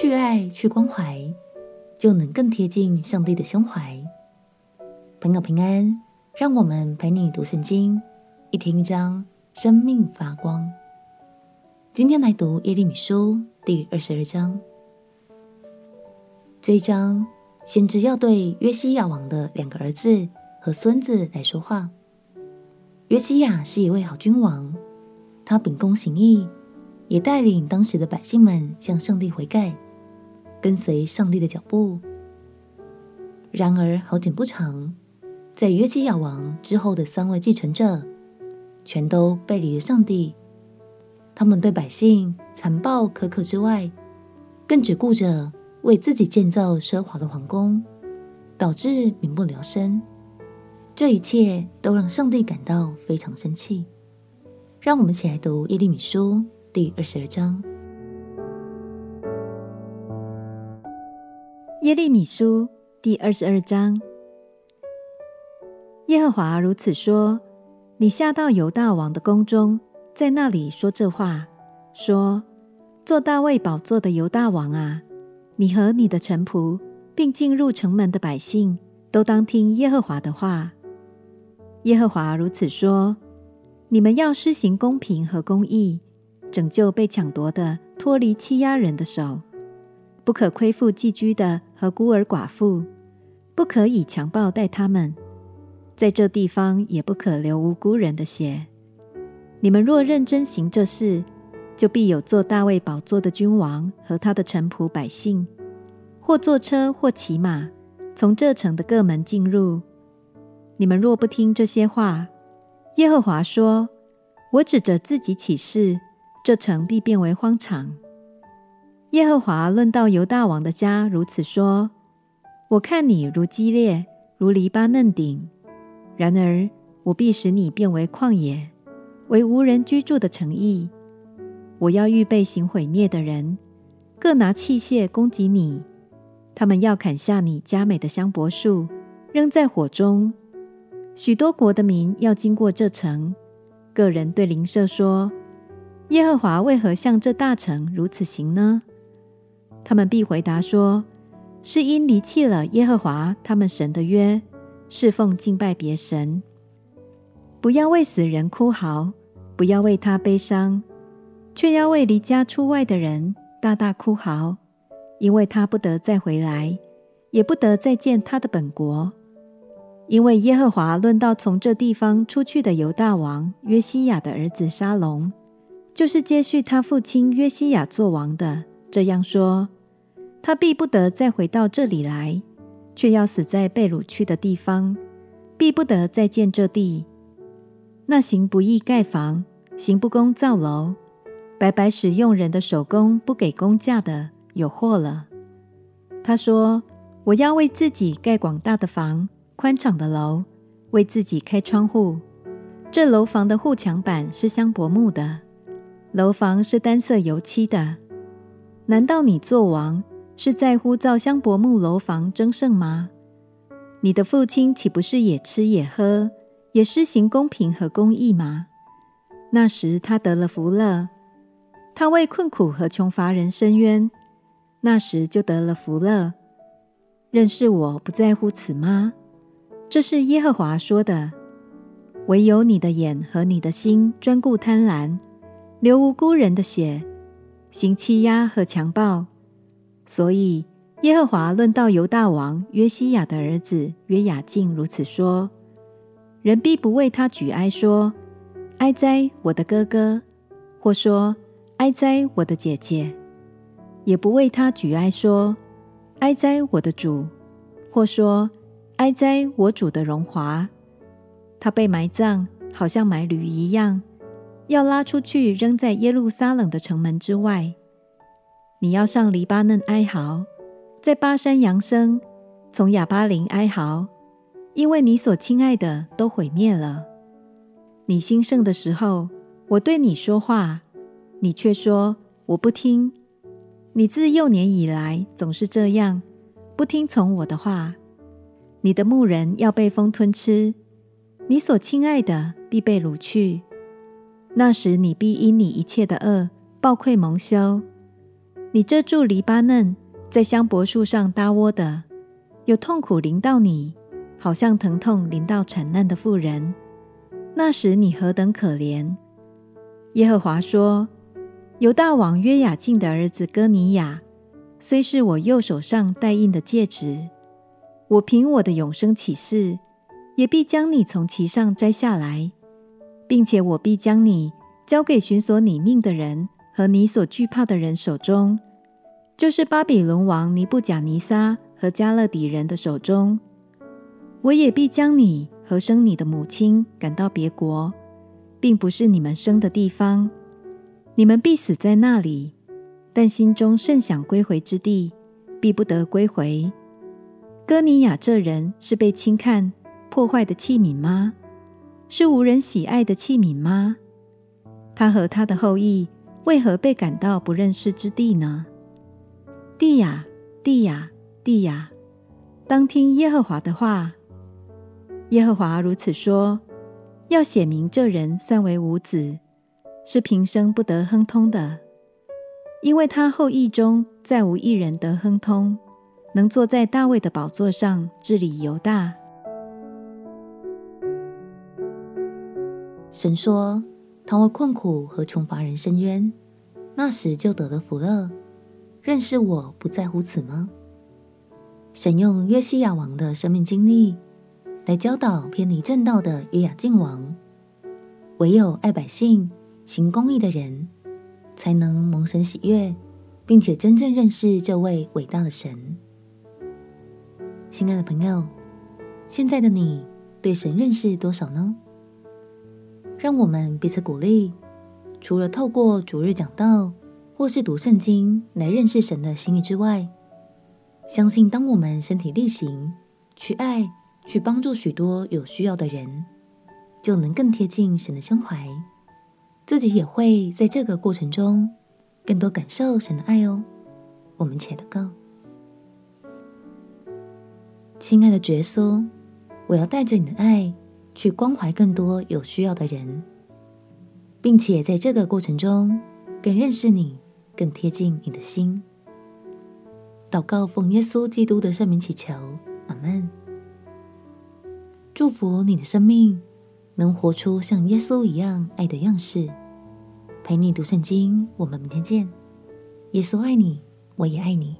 去爱、去关怀，就能更贴近上帝的胸怀。朋友平安，让我们陪你读圣经，一天一章，生命发光。今天来读耶利米书第二十二章。这一章，先知要对约西亚王的两个儿子和孙子来说话。约西亚是一位好君王，他秉公行义。也带领当时的百姓们向上帝悔改，跟随上帝的脚步。然而好景不长，在约西亚王之后的三位继承者，全都背离了上帝。他们对百姓残暴苛刻之外，更只顾着为自己建造奢华的皇宫，导致民不聊生。这一切都让上帝感到非常生气。让我们一起来读耶利米书。第二十二章，耶利米书第二十二章。耶和华如此说：你下到犹大王的宫中，在那里说这话，说：坐大卫宝座的犹大王啊，你和你的臣仆，并进入城门的百姓，都当听耶和华的话。耶和华如此说：你们要施行公平和公义。拯救被抢夺的，脱离欺压人的手，不可亏负寄居的和孤儿寡妇，不可以强暴待他们，在这地方也不可流无辜人的血。你们若认真行这事，就必有坐大卫宝座的君王和他的臣仆百姓，或坐车或骑马，从这城的各门进入。你们若不听这些话，耶和华说：我指着自己起誓。这城必变为荒场。耶和华论到犹大王的家如此说：我看你如激烈，如篱笆嫩顶；然而我必使你变为旷野，为无人居住的城邑。我要预备行毁灭的人，各拿器械攻击你。他们要砍下你佳美的香柏树，扔在火中。许多国的民要经过这城，个人对邻舍说。耶和华为何向这大城如此行呢？他们必回答说：是因离弃了耶和华他们神的约，侍奉敬拜别神。不要为死人哭嚎，不要为他悲伤，却要为离家出外的人大大哭嚎，因为他不得再回来，也不得再见他的本国。因为耶和华论到从这地方出去的犹大王约西亚的儿子沙龙。就是接续他父亲约西亚作王的，这样说：他必不得再回到这里来，却要死在被掳去的地方，必不得再见这地。那行不义盖房、行不公造楼、白白使用人的手工不给工价的，有祸了。他说：我要为自己盖广大的房、宽敞的楼，为自己开窗户。这楼房的护墙板是香柏木的。楼房是单色油漆的，难道你做王是在乎造香柏木楼房争胜吗？你的父亲岂不是也吃也喝，也施行公平和公义吗？那时他得了福乐，他为困苦和穷乏人伸冤，那时就得了福乐。认识我不在乎此吗？这是耶和华说的。唯有你的眼和你的心专顾贪婪。流无辜人的血，行欺压和强暴，所以耶和华论到犹大王约西亚的儿子约雅敬如此说：人必不为他举哀说，哀哉我的哥哥，或说哀哉我的姐姐，也不为他举哀说，哀哉我的主，或说哀哉我主的荣华。他被埋葬，好像埋驴一样。要拉出去，扔在耶路撒冷的城门之外。你要上黎巴嫩哀嚎，在巴山扬声，从亚巴林哀嚎，因为你所亲爱的都毁灭了。你兴盛的时候，我对你说话，你却说我不听。你自幼年以来总是这样，不听从我的话。你的牧人要被风吞吃，你所亲爱的必被掳去。那时，你必因你一切的恶，抱愧蒙羞。你这住黎巴嫩，在香柏树上搭窝的，有痛苦临到你，好像疼痛临到产难的妇人。那时你何等可怜！耶和华说：“犹大王约雅敬的儿子哥尼雅，虽是我右手上戴印的戒指，我凭我的永生起誓，也必将你从其上摘下来，并且我必将你交给寻索你命的人和你所惧怕的人手中，就是巴比伦王尼布甲尼撒和迦勒底人的手中。我也必将你和生你的母亲赶到别国，并不是你们生的地方，你们必死在那里。但心中甚想归回之地，必不得归回。哥尼雅这人是被轻看、破坏的器皿吗？是无人喜爱的器皿吗？他和他的后裔为何被赶到不认识之地呢？地呀，地呀，地呀，当听耶和华的话。耶和华如此说：要写明这人算为无子，是平生不得亨通的，因为他后裔中再无一人得亨通，能坐在大卫的宝座上治理犹大。神说：“他为困苦和穷乏人伸冤，那时就得了福乐。认识我不在乎此吗？”神用约西亚王的生命经历来教导偏离正道的约雅敬王，唯有爱百姓、行公义的人，才能蒙神喜悦，并且真正认识这位伟大的神。亲爱的朋友，现在的你对神认识多少呢？让我们彼此鼓励，除了透过主日讲道或是读圣经来认识神的心意之外，相信当我们身体力行，去爱、去帮助许多有需要的人，就能更贴近神的胸怀，自己也会在这个过程中更多感受神的爱哦。我们且祷告，亲爱的耶稣，我要带着你的爱。去关怀更多有需要的人，并且在这个过程中更认识你，更贴近你的心。祷告奉耶稣基督的圣名祈求，阿门。祝福你的生命能活出像耶稣一样爱的样式。陪你读圣经，我们明天见。耶稣爱你，我也爱你。